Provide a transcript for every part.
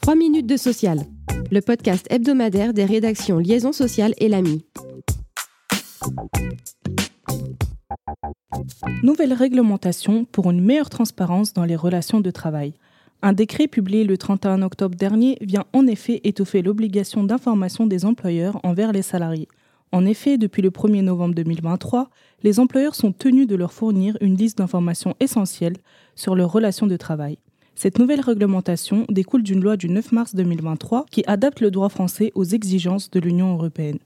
3 minutes de social, le podcast hebdomadaire des rédactions Liaison sociale et l'AMI. Nouvelle réglementation pour une meilleure transparence dans les relations de travail. Un décret publié le 31 octobre dernier vient en effet étoffer l'obligation d'information des employeurs envers les salariés. En effet, depuis le 1er novembre 2023, les employeurs sont tenus de leur fournir une liste d'informations essentielles sur leurs relations de travail. Cette nouvelle réglementation découle d'une loi du 9 mars 2023 qui adapte le droit français aux exigences de l'Union européenne.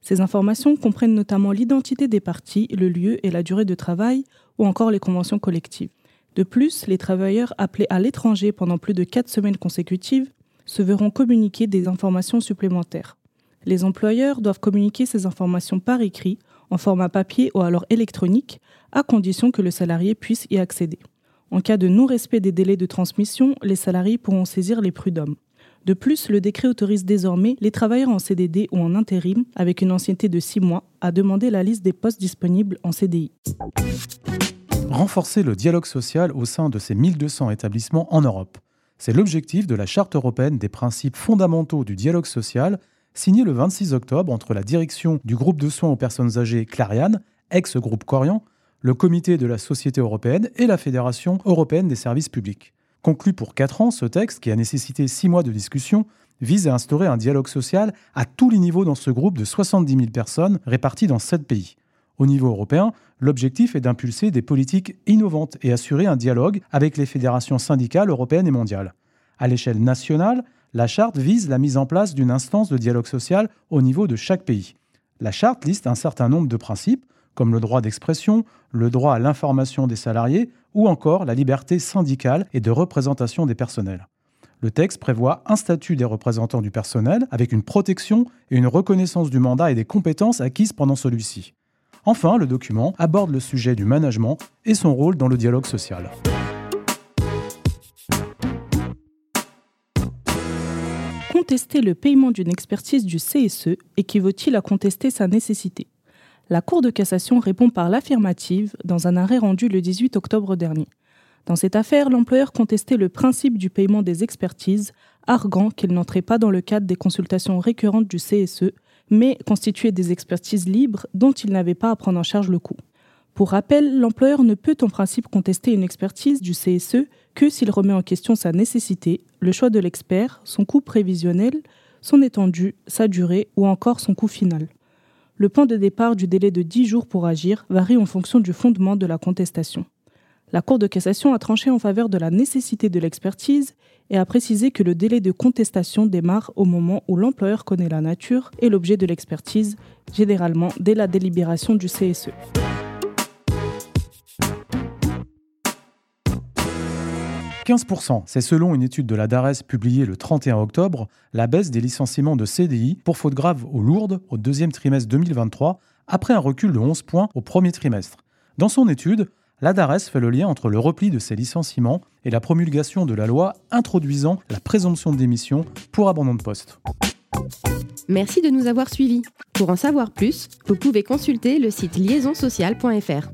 Ces informations comprennent notamment l'identité des parties, le lieu et la durée de travail, ou encore les conventions collectives. De plus, les travailleurs appelés à l'étranger pendant plus de quatre semaines consécutives se verront communiquer des informations supplémentaires. Les employeurs doivent communiquer ces informations par écrit, en format papier ou alors électronique, à condition que le salarié puisse y accéder. En cas de non-respect des délais de transmission, les salariés pourront saisir les prud'hommes. De plus, le décret autorise désormais les travailleurs en CDD ou en intérim, avec une ancienneté de 6 mois, à demander la liste des postes disponibles en CDI. Renforcer le dialogue social au sein de ces 1200 établissements en Europe. C'est l'objectif de la Charte européenne des principes fondamentaux du dialogue social, signée le 26 octobre entre la direction du groupe de soins aux personnes âgées Clariane, ex-groupe Corian, le comité de la Société européenne et la Fédération européenne des services publics. Conclu pour 4 ans, ce texte, qui a nécessité 6 mois de discussion, vise à instaurer un dialogue social à tous les niveaux dans ce groupe de 70 000 personnes réparties dans 7 pays. Au niveau européen, l'objectif est d'impulser des politiques innovantes et assurer un dialogue avec les fédérations syndicales européennes et mondiales. À l'échelle nationale, la charte vise la mise en place d'une instance de dialogue social au niveau de chaque pays. La charte liste un certain nombre de principes, comme le droit d'expression, le droit à l'information des salariés ou encore la liberté syndicale et de représentation des personnels. Le texte prévoit un statut des représentants du personnel avec une protection et une reconnaissance du mandat et des compétences acquises pendant celui-ci. Enfin, le document aborde le sujet du management et son rôle dans le dialogue social. Contester le paiement d'une expertise du CSE équivaut-il à contester sa nécessité? La Cour de cassation répond par l'affirmative dans un arrêt rendu le 18 octobre dernier. Dans cette affaire, l'employeur contestait le principe du paiement des expertises, arguant qu'il n'entrait pas dans le cadre des consultations récurrentes du CSE, mais constituait des expertises libres dont il n'avait pas à prendre en charge le coût. Pour rappel, l'employeur ne peut en principe contester une expertise du CSE que s'il remet en question sa nécessité, le choix de l'expert, son coût prévisionnel, son étendue, sa durée ou encore son coût final. Le point de départ du délai de 10 jours pour agir varie en fonction du fondement de la contestation. La Cour de cassation a tranché en faveur de la nécessité de l'expertise et a précisé que le délai de contestation démarre au moment où l'employeur connaît la nature et l'objet de l'expertise, généralement dès la délibération du CSE. 15%, c'est selon une étude de la DARES publiée le 31 octobre, la baisse des licenciements de CDI pour faute grave ou lourde au deuxième trimestre 2023, après un recul de 11 points au premier trimestre. Dans son étude, la DARES fait le lien entre le repli de ces licenciements et la promulgation de la loi introduisant la présomption de démission pour abandon de poste. Merci de nous avoir suivis. Pour en savoir plus, vous pouvez consulter le site liaisonsocial.fr.